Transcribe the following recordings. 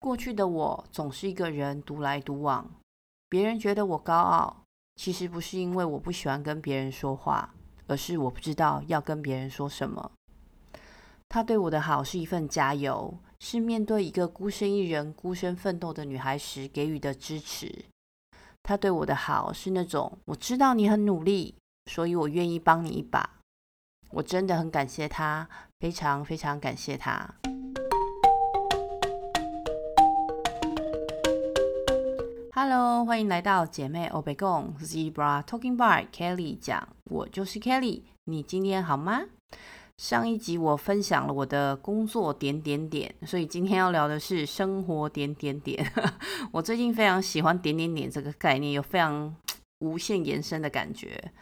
过去的我总是一个人独来独往，别人觉得我高傲，其实不是因为我不喜欢跟别人说话，而是我不知道要跟别人说什么。他对我的好是一份加油，是面对一个孤身一人、孤身奋斗的女孩时给予的支持。他对我的好是那种我知道你很努力，所以我愿意帮你一把。我真的很感谢他，非常非常感谢他。Hello，欢迎来到姐妹欧北共 Zebra Talking Bar Kelly 讲，我就是 Kelly，你今天好吗？上一集我分享了我的工作点点点，所以今天要聊的是生活点点点。我最近非常喜欢点点点这个概念，有非常无限延伸的感觉。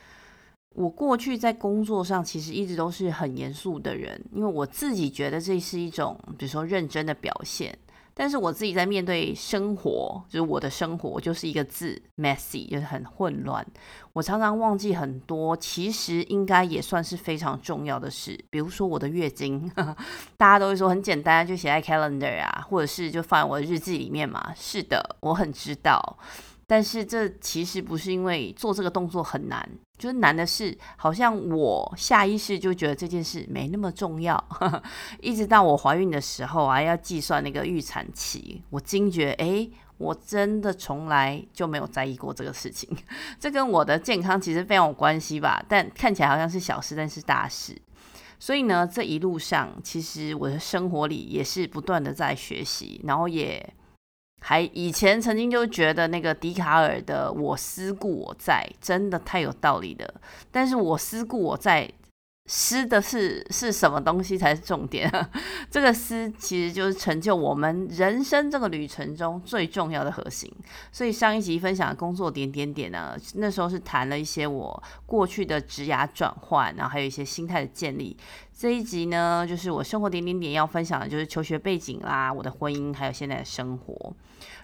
我过去在工作上其实一直都是很严肃的人，因为我自己觉得这是一种，比如说认真的表现。但是我自己在面对生活，就是我的生活就是一个字，messy，就是很混乱。我常常忘记很多，其实应该也算是非常重要的事，比如说我的月经，呵呵，大家都会说很简单，就写在 calendar 啊，或者是就放在我的日记里面嘛。是的，我很知道。但是这其实不是因为做这个动作很难，就是难的是，好像我下意识就觉得这件事没那么重要。一直到我怀孕的时候啊，要计算那个预产期，我惊觉，诶，我真的从来就没有在意过这个事情。这跟我的健康其实非常有关系吧？但看起来好像是小事，但是大事。所以呢，这一路上，其实我的生活里也是不断的在学习，然后也。还以前曾经就觉得那个笛卡尔的“我思故我在”真的太有道理了，但是我思故我在，思的是是什么东西才是重点？这个思其实就是成就我们人生这个旅程中最重要的核心。所以上一集分享的工作点点点呢，那时候是谈了一些我过去的职涯转换，然后还有一些心态的建立。这一集呢，就是我生活点点点要分享的，就是求学背景啦，我的婚姻，还有现在的生活。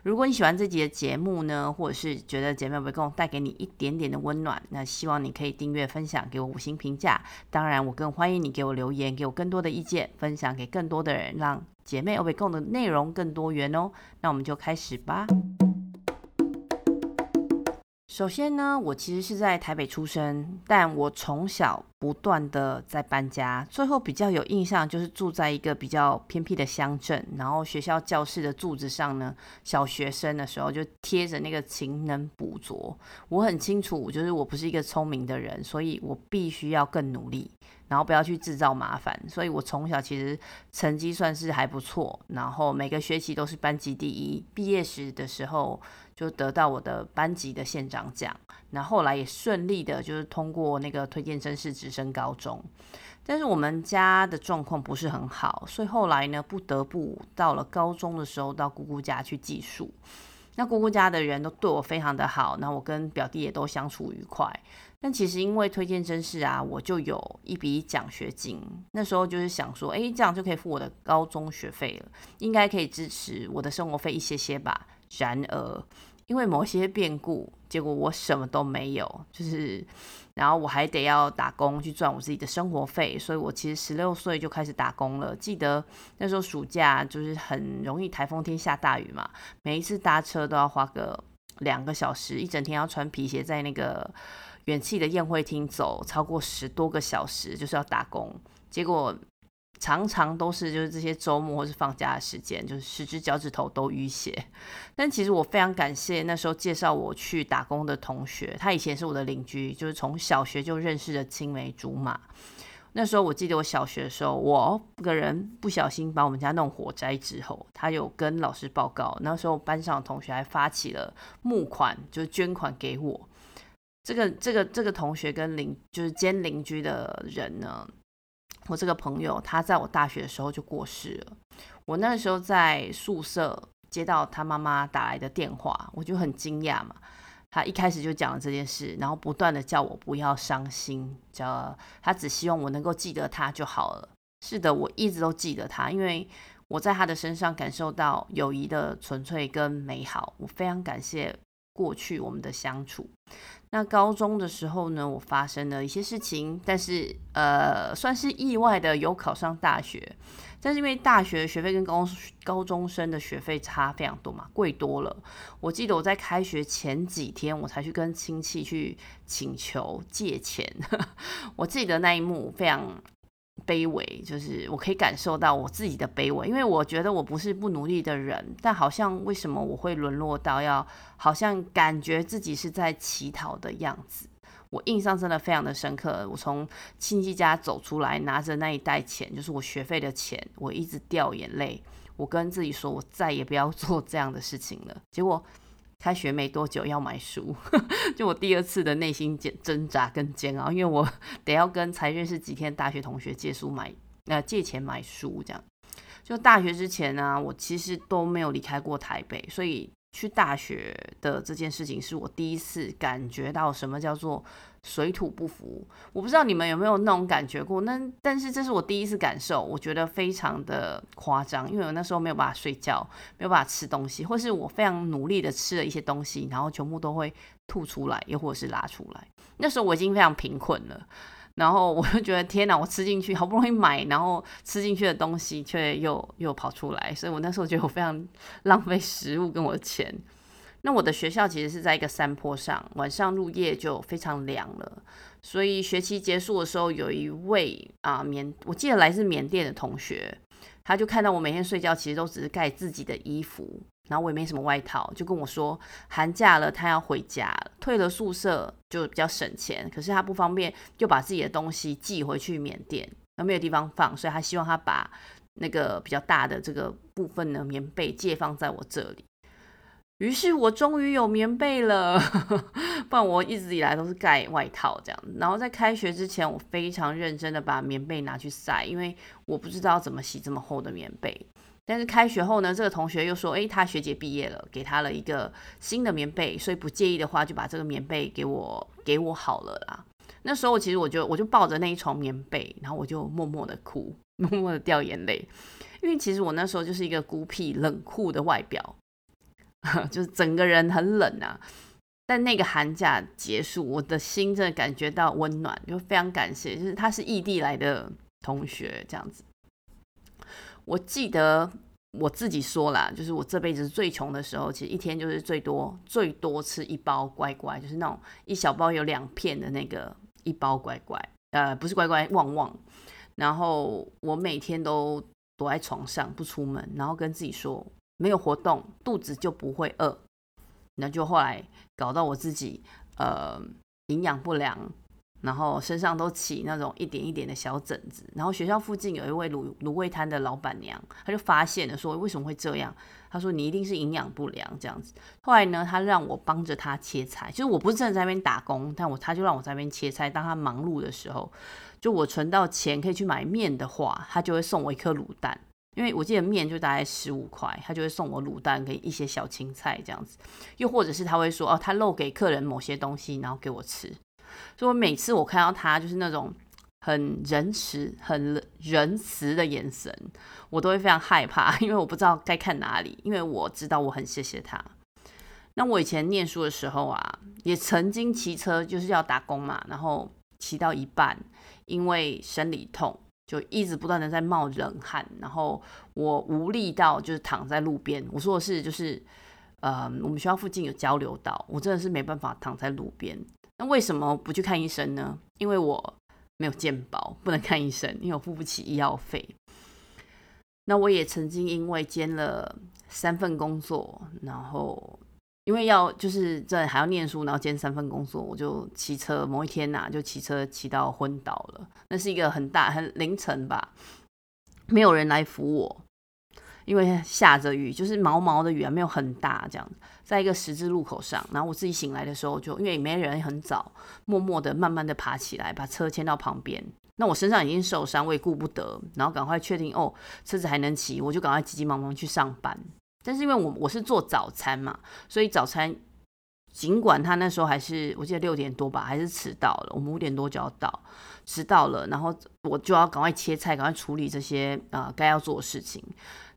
如果你喜欢这集的节目呢，或者是觉得姐妹们跟我带给你一点点的温暖，那希望你可以订阅、分享，给我五星评价。当然，我更欢迎你给我留言，给我更多的意见，分享给更多的人，让姐妹欧北共的内容更多元哦。那我们就开始吧。首先呢，我其实是在台北出生，但我从小不断的在搬家，最后比较有印象就是住在一个比较偏僻的乡镇，然后学校教室的柱子上呢，小学生的时候就贴着那个勤能补拙。我很清楚，就是我不是一个聪明的人，所以我必须要更努力，然后不要去制造麻烦。所以我从小其实成绩算是还不错，然后每个学期都是班级第一，毕业时的时候。就得到我的班级的县长奖，那后来也顺利的，就是通过那个推荐甄试直升高中。但是我们家的状况不是很好，所以后来呢，不得不到了高中的时候，到姑姑家去寄宿。那姑姑家的人都对我非常的好，那我跟表弟也都相处愉快。但其实因为推荐甄试啊，我就有一笔奖学金。那时候就是想说，诶，这样就可以付我的高中学费了，应该可以支持我的生活费一些些吧。然而，因为某些变故，结果我什么都没有，就是，然后我还得要打工去赚我自己的生活费，所以我其实十六岁就开始打工了。记得那时候暑假就是很容易台风天下大雨嘛，每一次搭车都要花个两个小时，一整天要穿皮鞋在那个远气的宴会厅走超过十多个小时，就是要打工，结果。常常都是就是这些周末或是放假的时间，就是十只脚趾头都淤血。但其实我非常感谢那时候介绍我去打工的同学，他以前是我的邻居，就是从小学就认识的青梅竹马。那时候我记得我小学的时候，我个人不小心把我们家弄火灾之后，他有跟老师报告。那时候班上的同学还发起了募款，就是捐款给我。这个这个这个同学跟邻就是兼邻居的人呢。我这个朋友，他在我大学的时候就过世了。我那时候在宿舍接到他妈妈打来的电话，我就很惊讶嘛。他一开始就讲了这件事，然后不断的叫我不要伤心，叫他只希望我能够记得他就好了。是的，我一直都记得他，因为我在他的身上感受到友谊的纯粹跟美好。我非常感谢过去我们的相处。那高中的时候呢，我发生了一些事情，但是呃，算是意外的有考上大学。但是因为大学学费跟高高中生的学费差非常多嘛，贵多了。我记得我在开学前几天，我才去跟亲戚去请求借钱。我记得那一幕非常卑微，就是我可以感受到我自己的卑微，因为我觉得我不是不努力的人，但好像为什么我会沦落到要好像感觉自己是在乞讨的样子。我印象真的非常的深刻。我从亲戚家走出来，拿着那一袋钱，就是我学费的钱，我一直掉眼泪。我跟自己说，我再也不要做这样的事情了。结果开学没多久要买书，就我第二次的内心煎挣扎跟煎熬，因为我 得要跟才认识几天大学同学借书买，呃，借钱买书这样。就大学之前呢，我其实都没有离开过台北，所以。去大学的这件事情是我第一次感觉到什么叫做水土不服。我不知道你们有没有那种感觉过，那但是这是我第一次感受，我觉得非常的夸张，因为我那时候没有办法睡觉，没有办法吃东西，或是我非常努力的吃了一些东西，然后全部都会吐出来，又或者是拉出来。那时候我已经非常贫困了。然后我就觉得天哪，我吃进去好不容易买，然后吃进去的东西却又又跑出来，所以我那时候觉得我非常浪费食物跟我的钱。那我的学校其实是在一个山坡上，晚上入夜就非常凉了，所以学期结束的时候，有一位啊缅，我记得来自缅甸的同学，他就看到我每天睡觉其实都只是盖自己的衣服。然后我也没什么外套，就跟我说寒假了，他要回家了，退了宿舍就比较省钱。可是他不方便，就把自己的东西寄回去缅甸，那没有地方放，所以他希望他把那个比较大的这个部分的棉被借放在我这里。于是我终于有棉被了，不然我一直以来都是盖外套这样。然后在开学之前，我非常认真的把棉被拿去晒，因为我不知道怎么洗这么厚的棉被。但是开学后呢，这个同学又说，诶，他学姐毕业了，给他了一个新的棉被，所以不介意的话，就把这个棉被给我，给我好了啦。那时候其实我就我就抱着那一床棉被，然后我就默默的哭，默默的掉眼泪，因为其实我那时候就是一个孤僻冷酷的外表，就是整个人很冷啊。但那个寒假结束，我的心真的感觉到温暖，就非常感谢，就是他是异地来的同学这样子。我记得我自己说啦，就是我这辈子最穷的时候，其实一天就是最多最多吃一包乖乖，就是那种一小包有两片的那个一包乖乖，呃，不是乖乖旺旺。然后我每天都躲在床上不出门，然后跟自己说，没有活动，肚子就不会饿。那就后来搞到我自己呃营养不良。然后身上都起那种一点一点的小疹子，然后学校附近有一位卤卤味摊的老板娘，她就发现了，说为什么会这样？她说你一定是营养不良这样子。后来呢，她让我帮着她切菜，就是我不是真的在那边打工，但我她就让我在那边切菜。当她忙碌的时候，就我存到钱可以去买面的话，她就会送我一颗卤蛋，因为我记得面就大概十五块，他就会送我卤蛋跟一些小青菜这样子。又或者是他会说哦，他漏给客人某些东西，然后给我吃。所以每次我看到他就是那种很仁慈、很仁慈的眼神，我都会非常害怕，因为我不知道该看哪里。因为我知道我很谢谢他。那我以前念书的时候啊，也曾经骑车就是要打工嘛，然后骑到一半，因为生理痛，就一直不断的在冒冷汗，然后我无力到就是躺在路边。我说的是就是，呃，我们学校附近有交流道，我真的是没办法躺在路边。那为什么不去看医生呢？因为我没有健保，不能看医生，因为我付不起医药费。那我也曾经因为兼了三份工作，然后因为要就是这还要念书，然后兼三份工作，我就骑车，某一天呐、就骑车骑到昏倒了。那是一个很大很凌晨吧，没有人来扶我。因为下着雨，就是毛毛的雨啊，没有很大这样，在一个十字路口上，然后我自己醒来的时候就，就因为没人，很早，默默的、慢慢的爬起来，把车牵到旁边。那我身上已经受伤，我也顾不得，然后赶快确定哦，车子还能骑，我就赶快急急忙忙去上班。但是因为我我是做早餐嘛，所以早餐尽管他那时候还是我记得六点多吧，还是迟到了，我们五点多就要到，迟到了，然后我就要赶快切菜，赶快处理这些啊、该要做的事情。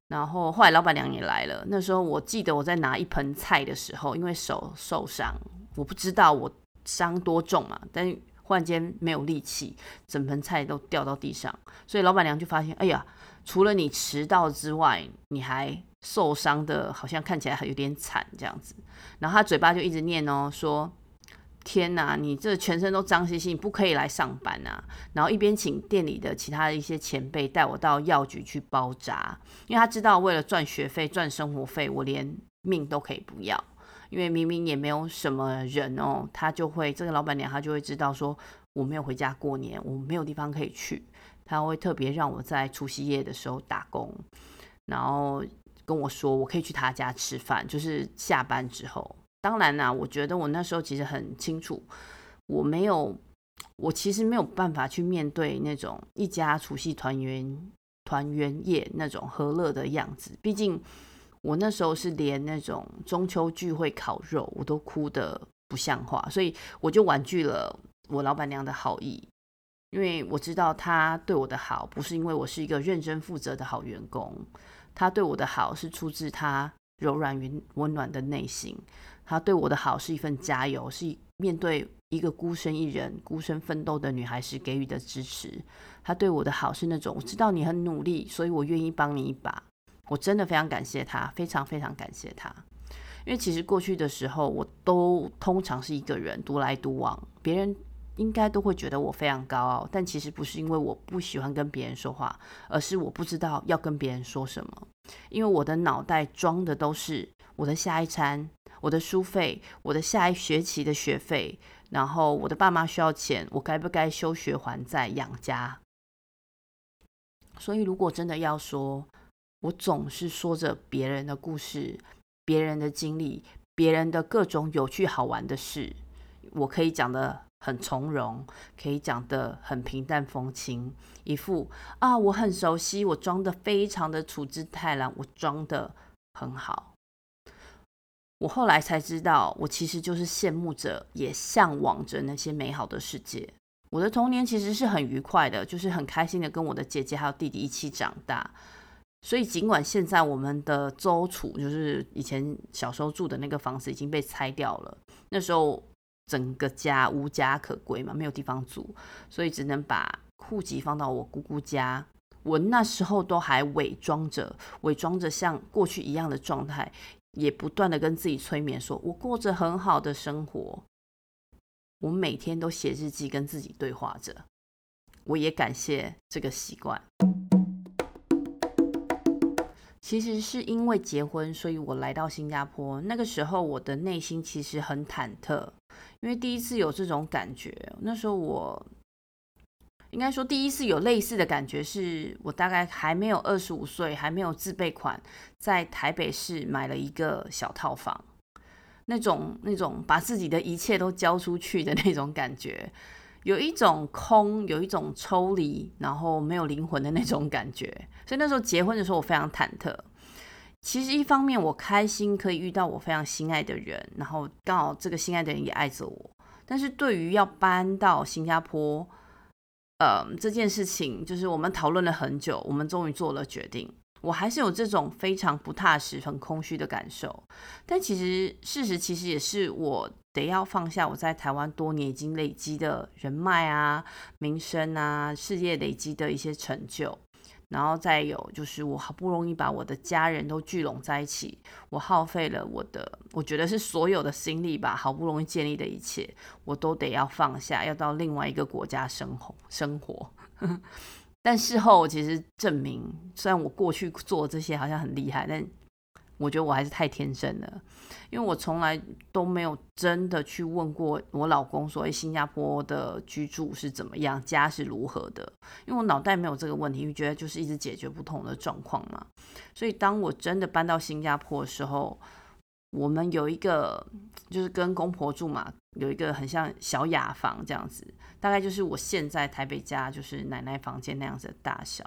然后后来老板娘也来了，那时候我记得我在拿一盆菜的时候，因为手受伤，我不知道我伤多重嘛，但忽然间没有力气，整盆菜都掉到地上，所以老板娘就发现，哎呀，除了你迟到之外，你还受伤的，好像看起来还有点惨这样子，然后他嘴巴就一直念哦，说。天呐，你这全身都脏兮兮，你不可以来上班啊！然后一边请店里的其他的一些前辈带我到药局去包扎，因为他知道为了赚学费、赚生活费，我连命都可以不要。因为明明也没有什么人哦，他就会这个老板娘，她就会知道说我没有回家过年，我没有地方可以去，他会特别让我在除夕夜的时候打工，然后跟我说我可以去他家吃饭，就是下班之后。当然啦、我觉得我那时候其实很清楚，我没有，我其实没有办法去面对那种一家除夕团圆团圆夜那种和乐的样子。毕竟我那时候是连那种中秋聚会烤肉我都哭得不像话，所以我就婉拒了我老板娘的好意，因为我知道他对我的好不是因为我是一个认真负责的好员工，他对我的好是出自他柔软与温暖的内心。他对我的好是一份加油，是面对一个孤身一人、孤身奋斗的女孩时给予的支持。他对我的好是那种我知道你很努力，所以我愿意帮你一把。我真的非常感谢他，非常非常感谢他。因为其实过去的时候，我都通常是一个人独来独往，别人应该都会觉得我非常高傲。但其实不是因为我不喜欢跟别人说话，而是我不知道要跟别人说什么，因为我的脑袋装的都是我的下一餐。我的书费，我的下一学期的学费，然后我的爸妈需要钱，我该不该休学还债养家？所以，如果真的要说，我总是说着别人的故事、别人的经历、别人的各种有趣好玩的事，我可以讲的很从容，可以讲得很平淡风轻，一副啊我很熟悉，我装得非常的处之泰然，我装得很好。我后来才知道，我其实就是羡慕着，也向往着那些美好的世界。我的童年其实是很愉快的，就是很开心的跟我的姐姐还有弟弟一起长大。所以尽管现在我们的周处，就是以前小时候住的那个房子已经被拆掉了，那时候整个家无家可归嘛，没有地方住，所以只能把户籍放到我姑姑家。我那时候都还伪装着，伪装着像过去一样的状态。也不断的跟自己催眠说，我过着很好的生活。我每天都写日记跟自己对话着。我也感谢这个习惯。其实是因为结婚，所以我来到新加坡。那个时候我的内心其实很忐忑，因为第一次有这种感觉。那时候我。应该说，第一次有类似的感觉，是我大概还没有二十五岁，还没有自备款，在台北市买了一个小套房，那种那种把自己的一切都交出去的那种感觉，有一种空，有一种抽离，然后没有灵魂的那种感觉。所以那时候结婚的时候，我非常忐忑。其实一方面我开心可以遇到我非常心爱的人，然后刚好这个心爱的人也爱着我。但是对于要搬到新加坡，呃，这件事情就是我们讨论了很久，我们终于做了决定。我还是有这种非常不踏实、很空虚的感受。但其实事实其实也是我得要放下我在台湾多年已经累积的人脉啊、名声啊、事业累积的一些成就。然后再有就是，我好不容易把我的家人都聚拢在一起，我耗费了我的，我觉得是所有的心力吧，好不容易建立的一切，我都得要放下，要到另外一个国家生活生活。但事后其实证明，虽然我过去做这些好像很厉害，但我觉得我还是太天真了。因为我从来都没有真的去问过我老公说，诶，新加坡的居住是怎么样，家是如何的？因为我脑袋没有这个问题，因为觉得就是一直解决不同的状况嘛。所以当我真的搬到新加坡的时候，我们有一个就是跟公婆住嘛，有一个很像小雅房这样子，大概就是我现在台北家就是奶奶房间那样子的大小。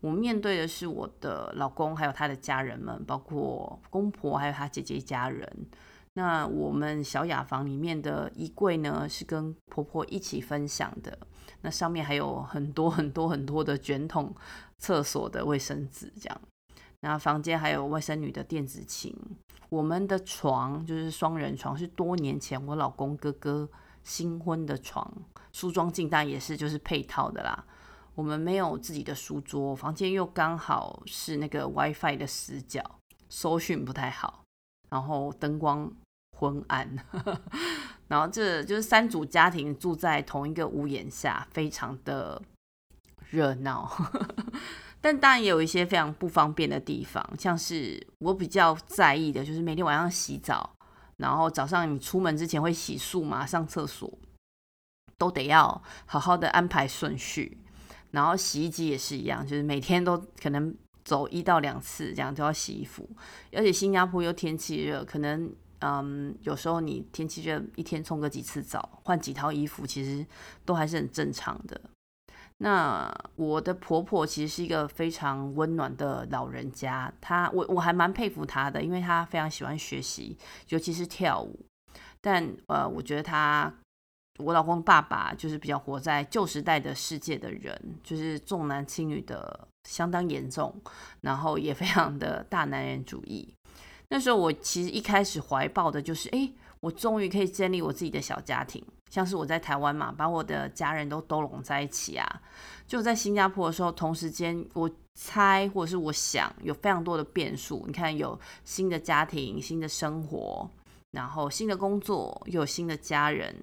我面对的是我的老公，还有他的家人们，包括公婆，还有他姐姐一家人。那我们小雅房里面的衣柜呢，是跟婆婆一起分享的。那上面还有很多很多很多的卷筒厕所的卫生纸，这样。那房间还有外甥女的电子琴。我们的床就是双人床，是多年前我老公哥哥新婚的床，梳妆镜当然也是就是配套的啦。我们没有自己的书桌，房间又刚好是那个 WiFi 的死角，搜讯不太好，然后灯光昏暗，然后这就是三组家庭住在同一个屋檐下，非常的热闹。但当然也有一些非常不方便的地方，像是我比较在意的就是每天晚上洗澡，然后早上你出门之前会洗漱嘛，上厕所都得要好好的安排顺序。然后洗衣机也是一样，就是每天都可能走一到两次这样都要洗衣服，而且新加坡又天气热，可能嗯有时候你天气热一天冲个几次澡，换几套衣服，其实都还是很正常的。那我的婆婆其实是一个非常温暖的老人家，她我我还蛮佩服她的，因为她非常喜欢学习，尤其是跳舞。但呃，我觉得她我老公爸爸就是比较活在旧时代的世界的人，就是重男轻女的相当严重，然后也非常的大男人主义。那时候我其实一开始怀抱的就是，哎，我终于可以建立我自己的小家庭。像是我在台湾嘛，把我的家人都都拢在一起啊。就在新加坡的时候，同时间我猜或者是我想，有非常多的变数。你看，有新的家庭、新的生活，然后新的工作，又有新的家人。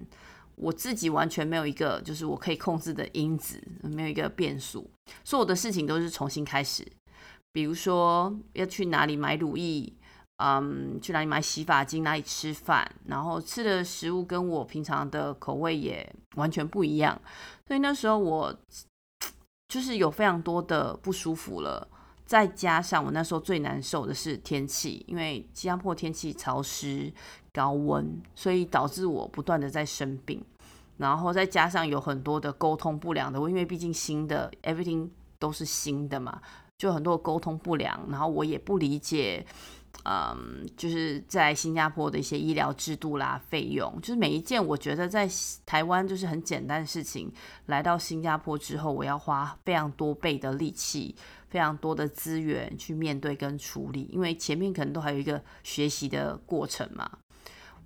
我自己完全没有一个就是我可以控制的因子，没有一个变数，所有的事情都是重新开始。比如说要去哪里买乳液。嗯，去哪里买洗发精，哪里吃饭，然后吃的食物跟我平常的口味也完全不一样，所以那时候我就是有非常多的不舒服了。再加上我那时候最难受的是天气，因为新加坡天气潮湿高温，所以导致我不断的在生病。然后再加上有很多的沟通不良的，因为毕竟新的 everything 都是新的嘛，就很多沟通不良，然后我也不理解。嗯，就是在新加坡的一些医疗制度啦、费用，就是每一件我觉得在台湾就是很简单的事情，来到新加坡之后，我要花非常多倍的力气、非常多的资源去面对跟处理，因为前面可能都还有一个学习的过程嘛。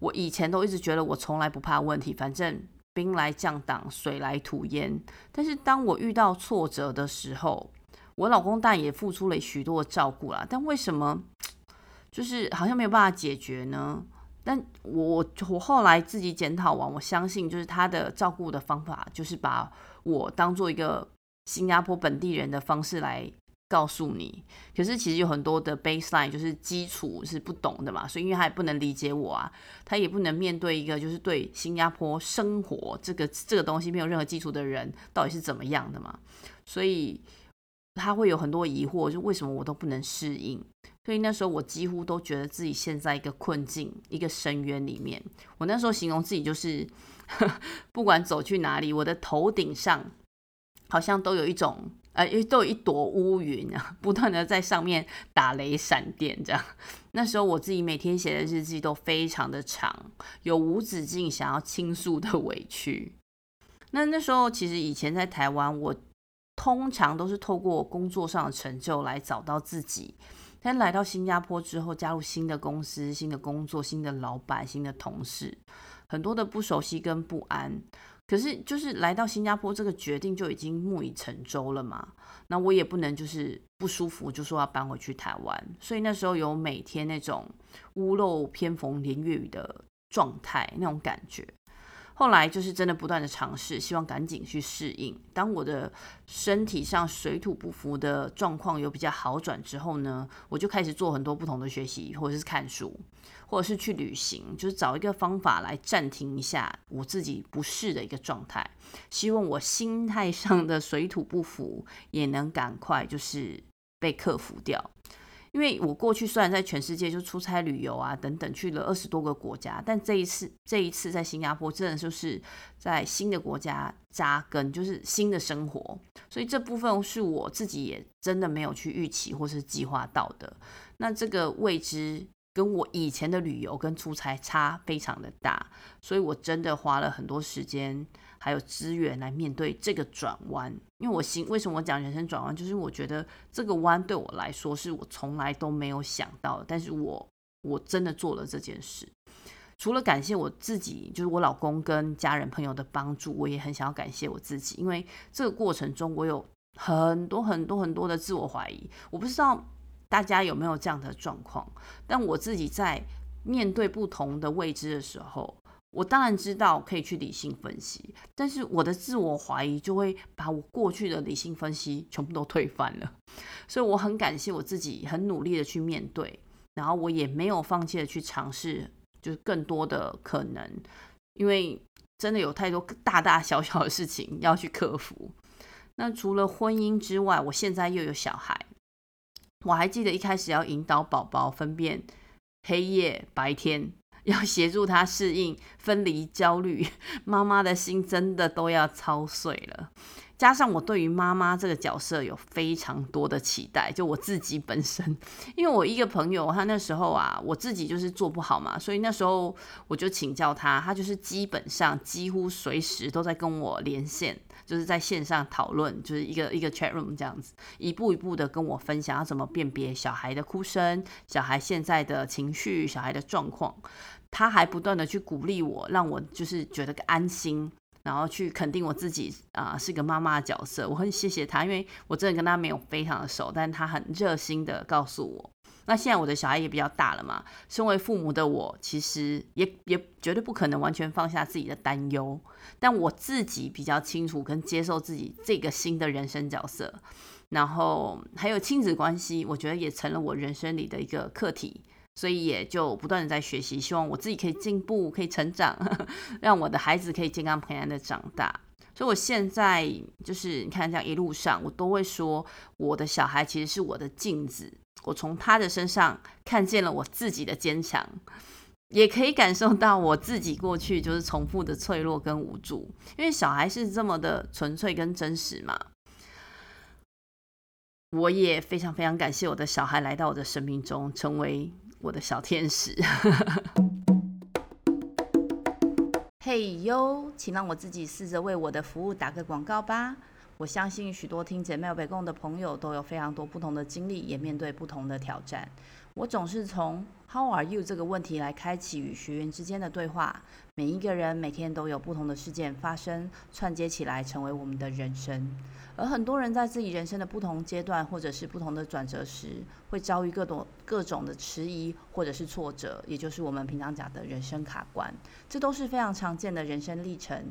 我以前都一直觉得我从来不怕问题，反正兵来将挡，水来土掩。但是当我遇到挫折的时候，我老公当然也付出了许多的照顾啦，但为什么？就是好像没有办法解决呢，但我我后来自己检讨完，我相信就是他的照顾的方法，就是把我当做一个新加坡本地人的方式来告诉你。可是其实有很多的 baseline 就是基础是不懂的嘛，所以因为他也不能理解我啊，他也不能面对一个就是对新加坡生活这个这个东西没有任何基础的人到底是怎么样的嘛，所以。他会有很多疑惑，就为什么我都不能适应？所以那时候我几乎都觉得自己陷在一个困境、一个深渊里面。我那时候形容自己就是，不管走去哪里，我的头顶上好像都有一种，呃，都有一朵乌云啊，不断的在上面打雷闪电这样。那时候我自己每天写的日记都非常的长，有无止境想要倾诉的委屈。那那时候其实以前在台湾，我。通常都是透过工作上的成就来找到自己，但来到新加坡之后，加入新的公司、新的工作、新的老板、新的同事，很多的不熟悉跟不安。可是，就是来到新加坡这个决定就已经木已成舟了嘛。那我也不能就是不舒服就说要搬回去台湾，所以那时候有每天那种屋漏偏逢连夜雨的状态，那种感觉。后来就是真的不断的尝试，希望赶紧去适应。当我的身体上水土不服的状况有比较好转之后呢，我就开始做很多不同的学习，或者是看书，或者是去旅行，就是找一个方法来暂停一下我自己不适的一个状态。希望我心态上的水土不服也能赶快就是被克服掉。因为我过去虽然在全世界就出差旅游啊等等，去了二十多个国家，但这一次这一次在新加坡真的就是在新的国家扎根，就是新的生活，所以这部分是我自己也真的没有去预期或是计划到的。那这个未知跟我以前的旅游跟出差差非常的大，所以我真的花了很多时间，还有资源来面对这个转弯。因为我心为什么我讲人生转弯，就是我觉得这个弯对我来说是我从来都没有想到的，但是我我真的做了这件事。除了感谢我自己，就是我老公跟家人朋友的帮助，我也很想要感谢我自己，因为这个过程中我有很多很多很多的自我怀疑。我不知道大家有没有这样的状况，但我自己在面对不同的未知的时候，我当然知道可以去理性分析，但是我的自我怀疑就会把我过去的理性分析全部都推翻了。所以我很感谢我自己，很努力的去面对，然后我也没有放弃的去尝试。就是更多的可能，因为真的有太多大大小小的事情要去克服。那除了婚姻之外，我现在又有小孩。我还记得一开始要引导宝宝分辨黑夜白天，要协助他适应分离焦虑，妈妈的心真的都要操碎了。加上我对于妈妈这个角色有非常多的期待，就我自己本身，因为我一个朋友，他那时候啊，我自己就是做不好嘛，所以那时候我就请教他，他就是基本上几乎随时都在跟我连线，就是在线上讨论，就是一个一个 chat room 这样子，一步一步的跟我分享要怎么辨别小孩的哭声，小孩现在的情绪，小孩的状况，他还不断的去鼓励我，让我就是觉得安心。然后去肯定我自己啊，是个妈妈的角色，我很谢谢他，因为我真的跟他没有非常的熟，但他很热心的告诉我。那现在我的小孩也比较大了嘛，身为父母的我，其实也也绝对不可能完全放下自己的担忧，但我自己比较清楚跟接受自己这个新的人生角色，然后还有亲子关系，我觉得也成了我人生里的一个课题。所以也就不断的在学习，希望我自己可以进步，可以成长，让我的孩子可以健康平安的长大。所以我现在就是你看这样一路上，我都会说，我的小孩其实是我的镜子，我从他的身上看见了我自己的坚强，也可以感受到我自己过去就是重复的脆弱跟无助，因为小孩是这么的纯粹跟真实嘛。我也非常非常感谢我的小孩来到我的生命中，成为。我的小天使，嘿哟，请让我自己试着为我的服务打个广告吧。我相信许多听姐妹北共的朋友都有非常多不同的经历，也面对不同的挑战。我总是从 How are you 这个问题来开启与学员之间的对话。每一个人每天都有不同的事件发生，串接起来成为我们的人生。而很多人在自己人生的不同阶段，或者是不同的转折时，会遭遇各种各种的迟疑，或者是挫折，也就是我们平常讲的人生卡关。这都是非常常见的人生历程。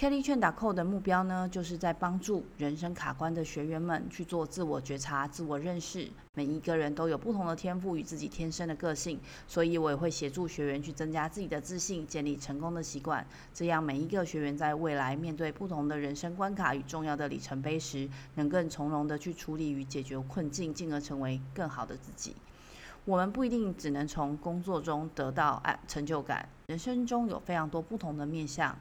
Kelly Chen Co 的目标呢，就是在帮助人生卡关的学员们去做自我觉察、自我认识。每一个人都有不同的天赋与自己天生的个性，所以我也会协助学员去增加自己的自信，建立成功的习惯。这样每一个学员在未来面对不同的人生关卡与重要的里程碑时，能更从容的去处理与解决困境，进而成为更好的自己。我们不一定只能从工作中得到成就感，人生中有非常多不同的面向。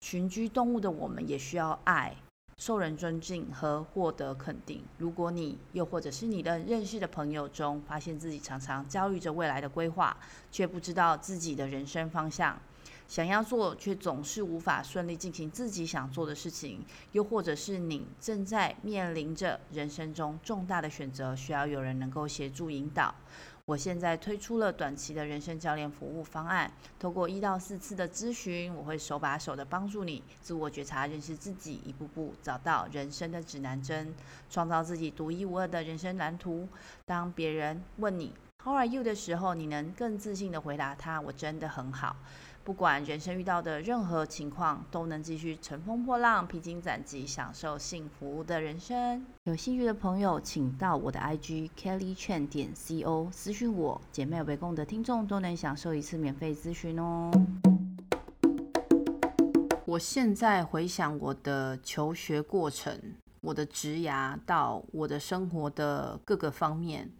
群居动物的我们也需要爱、受人尊敬和获得肯定。如果你又或者是你的认识的朋友中，发现自己常常焦虑着未来的规划，却不知道自己的人生方向，想要做却总是无法顺利进行自己想做的事情，又或者是你正在面临着人生中重大的选择，需要有人能够协助引导。我现在推出了短期的人生教练服务方案，通过一到四次的咨询，我会手把手的帮助你自我觉察、认识自己，一步步找到人生的指南针，创造自己独一无二的人生蓝图。当别人问你 “How are you” 的时候，你能更自信的回答他：“我真的很好。”不管人生遇到的任何情况，都能继续乘风破浪、披荆斩棘，享受幸福的人生。有兴趣的朋友，请到我的 IG Kelly Chen 点 CO 私讯我。姐妹围攻的听众都能享受一次免费咨询哦。我现在回想我的求学过程，我的职涯到我的生活的各个方面。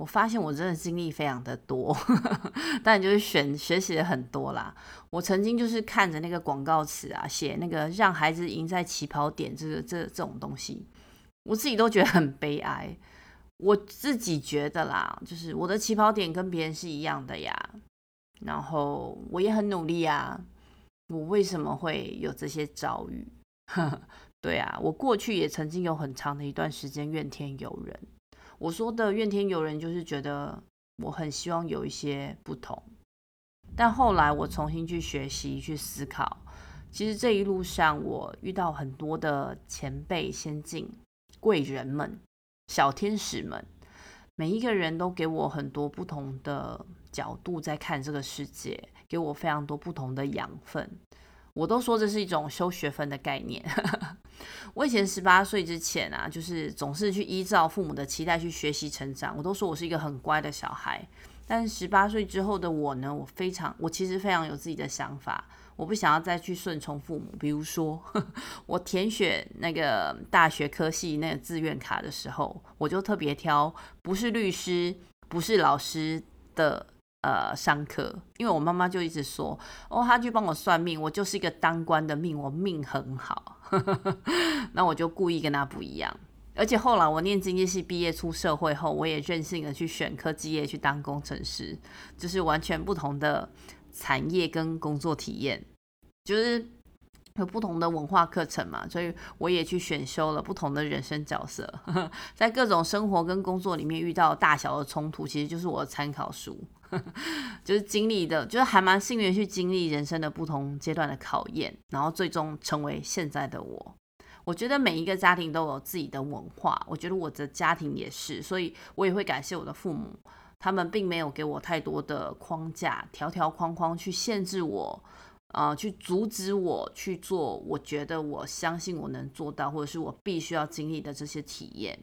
我发现我真的经历非常的多，但就是选学习的很多啦。我曾经就是看着那个广告词啊，写那个让孩子赢在起跑点，这个这这种东西，我自己都觉得很悲哀。我自己觉得啦，就是我的起跑点跟别人是一样的呀，然后我也很努力啊，我为什么会有这些遭遇？对啊，我过去也曾经有很长的一段时间怨天尤人。我说的怨天尤人，就是觉得我很希望有一些不同。但后来我重新去学习、去思考，其实这一路上我遇到很多的前辈、先进、贵人们、小天使们，每一个人都给我很多不同的角度在看这个世界，给我非常多不同的养分。我都说这是一种修学分的概念。我以前十八岁之前啊，就是总是去依照父母的期待去学习成长。我都说我是一个很乖的小孩。但十八岁之后的我呢，我非常，我其实非常有自己的想法。我不想要再去顺从父母。比如说，我填选那个大学科系那个志愿卡的时候，我就特别挑不是律师、不是老师的呃商科，因为我妈妈就一直说，哦，她去帮我算命，我就是一个当官的命，我命很好。那我就故意跟她不一样。而且后来我念经济系毕业出社会后，我也任性的去选科技业去当工程师，就是完全不同的产业跟工作体验，就是有不同的文化课程嘛，所以我也去选修了不同的人生角色，在各种生活跟工作里面遇到大小的冲突，其实就是我的参考书，就是经历的，就是还蛮幸运去经历人生的不同阶段的考验，然后最终成为现在的我。我觉得每一个家庭都有自己的文化，我觉得我的家庭也是，所以我也会感谢我的父母，他们并没有给我太多的框架、条条框框去限制我，呃，去阻止我去做我觉得我相信我能做到，或者是我必须要经历的这些体验。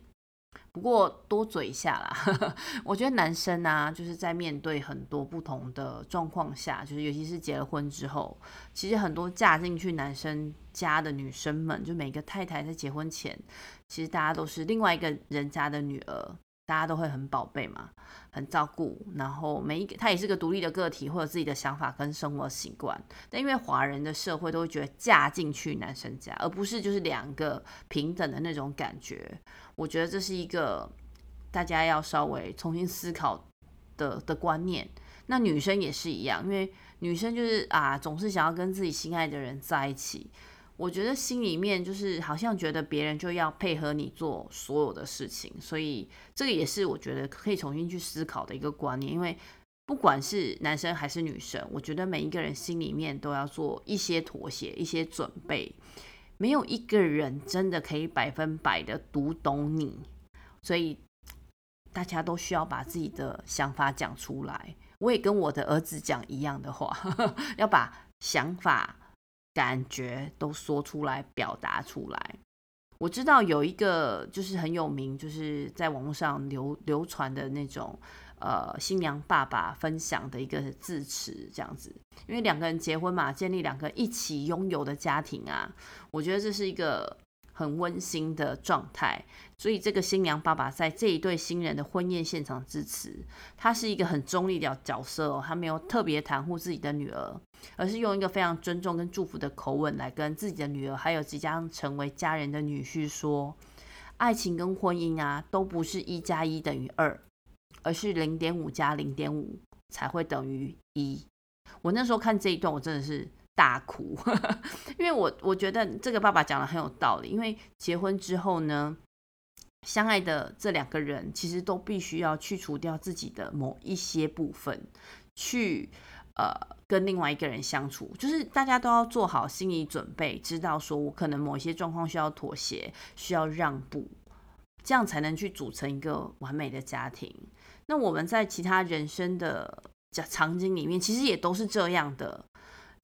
不过多嘴一下啦，我觉得男生啊，就是在面对很多不同的状况下，就是尤其是结了婚之后，其实很多嫁进去男生家的女生们，就每个太太在结婚前，其实大家都是另外一个人家的女儿。大家都会很宝贝嘛，很照顾，然后每一个他也是个独立的个体，或者自己的想法跟生活习惯。但因为华人的社会都会觉得嫁进去男生家，而不是就是两个平等的那种感觉。我觉得这是一个大家要稍微重新思考的的观念。那女生也是一样，因为女生就是啊，总是想要跟自己心爱的人在一起。我觉得心里面就是好像觉得别人就要配合你做所有的事情，所以这个也是我觉得可以重新去思考的一个观念。因为不管是男生还是女生，我觉得每一个人心里面都要做一些妥协、一些准备。没有一个人真的可以百分百的读懂你，所以大家都需要把自己的想法讲出来。我也跟我的儿子讲一样的话，要把想法。感觉都说出来，表达出来。我知道有一个就是很有名，就是在网络上流流传的那种，呃，新娘爸爸分享的一个字词，这样子。因为两个人结婚嘛，建立两个一起拥有的家庭啊，我觉得这是一个。很温馨的状态，所以这个新娘爸爸在这一对新人的婚宴现场致辞，他是一个很中立的角色哦，他没有特别袒护自己的女儿，而是用一个非常尊重跟祝福的口吻来跟自己的女儿，还有即将成为家人的女婿说，爱情跟婚姻啊，都不是一加一等于二，而是零点五加零点五才会等于一。我那时候看这一段，我真的是。大哭，因为我我觉得这个爸爸讲的很有道理。因为结婚之后呢，相爱的这两个人其实都必须要去除掉自己的某一些部分，去呃跟另外一个人相处。就是大家都要做好心理准备，知道说我可能某一些状况需要妥协，需要让步，这样才能去组成一个完美的家庭。那我们在其他人生的场景里面，其实也都是这样的。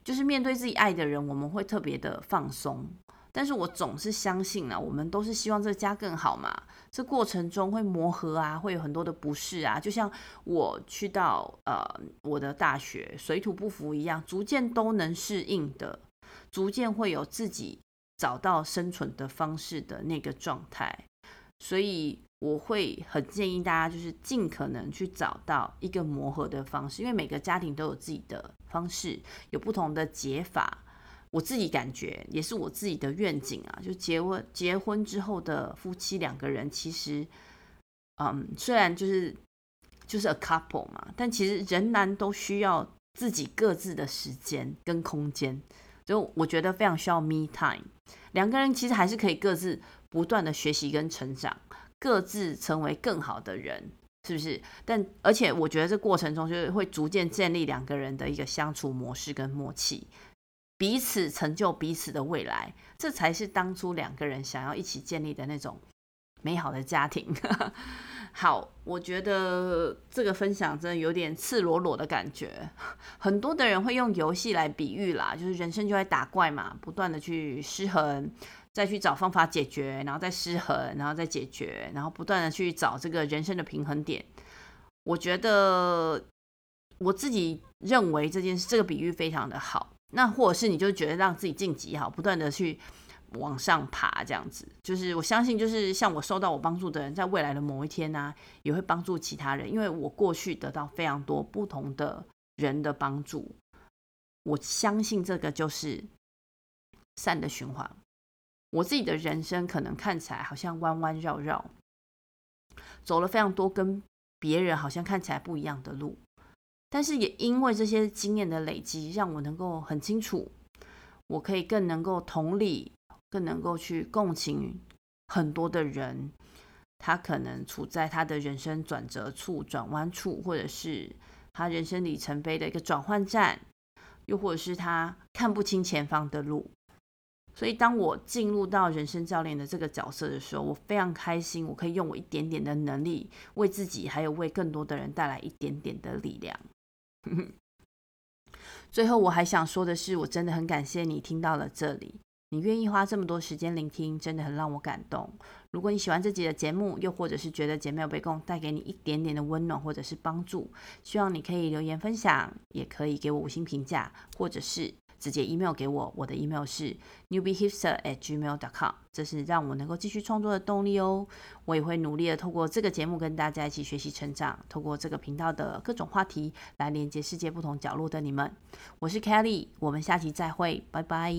就是面对自己爱的人，我们会特别的放松。但是我总是相信啊，我们都是希望这个家更好嘛。这过程中会磨合啊，会有很多的不适啊。就像我去到呃我的大学，水土不服一样，逐渐都能适应的，逐渐会有自己找到生存的方式的那个状态。所以。我会很建议大家，就是尽可能去找到一个磨合的方式，因为每个家庭都有自己的方式，有不同的解法。我自己感觉也是我自己的愿景啊，就结婚结婚之后的夫妻两个人，其实，嗯，虽然就是就是 a couple 嘛，但其实仍然都需要自己各自的时间跟空间，就我觉得非常需要 me time。两个人其实还是可以各自不断的学习跟成长，各自成为更好的人，是不是？但而且我觉得这过程中就是会逐渐建立两个人的一个相处模式跟默契，彼此成就彼此的未来，这才是当初两个人想要一起建立的那种美好的家庭。好，我觉得这个分享真的有点赤裸裸的感觉。很多的人会用游戏来比喻啦，就是人生就在打怪嘛，不断的去失衡，再去找方法解决，然后再失衡，然后再解决，然后不断的去找这个人生的平衡点。我觉得我自己认为这件事，这个比喻非常的好。那或者是你就觉得让自己晋级好，不断的去。往上爬，这样子，就是我相信，就是像我受到我帮助的人，在未来的某一天呢、也会帮助其他人。因为我过去得到非常多不同的人的帮助，我相信这个就是善的循环。我自己的人生可能看起来好像弯弯绕绕，走了非常多跟别人好像看起来不一样的路，但是也因为这些经验的累积，让我能够很清楚，我可以更能够同理。更能够去共情很多的人，他可能处在他的人生转折处、转弯处，或者是他人生里程碑的一个转换站，又或者是他看不清前方的路。所以，当我进入到人生教练的这个角色的时候，我非常开心，我可以用我一点点的能力，为自己还有为更多的人带来一点点的力量。最后，我还想说的是，我真的很感谢你听到了这里。你愿意花这么多时间聆听，真的很让我感动。如果你喜欢这集的节目，又或者是觉得姐妹有被共带给你一点点的温暖或者是帮助，希望你可以留言分享，也可以给我五星评价，或者是直接 email 给我。我的 email 是 newbiehipster@gmail.com，这是让我能够继续创作的动力哦。我也会努力的透过这个节目跟大家一起学习成长，透过这个频道的各种话题来连接世界不同角落的你们。我是 Kelly，我们下期再会，拜拜。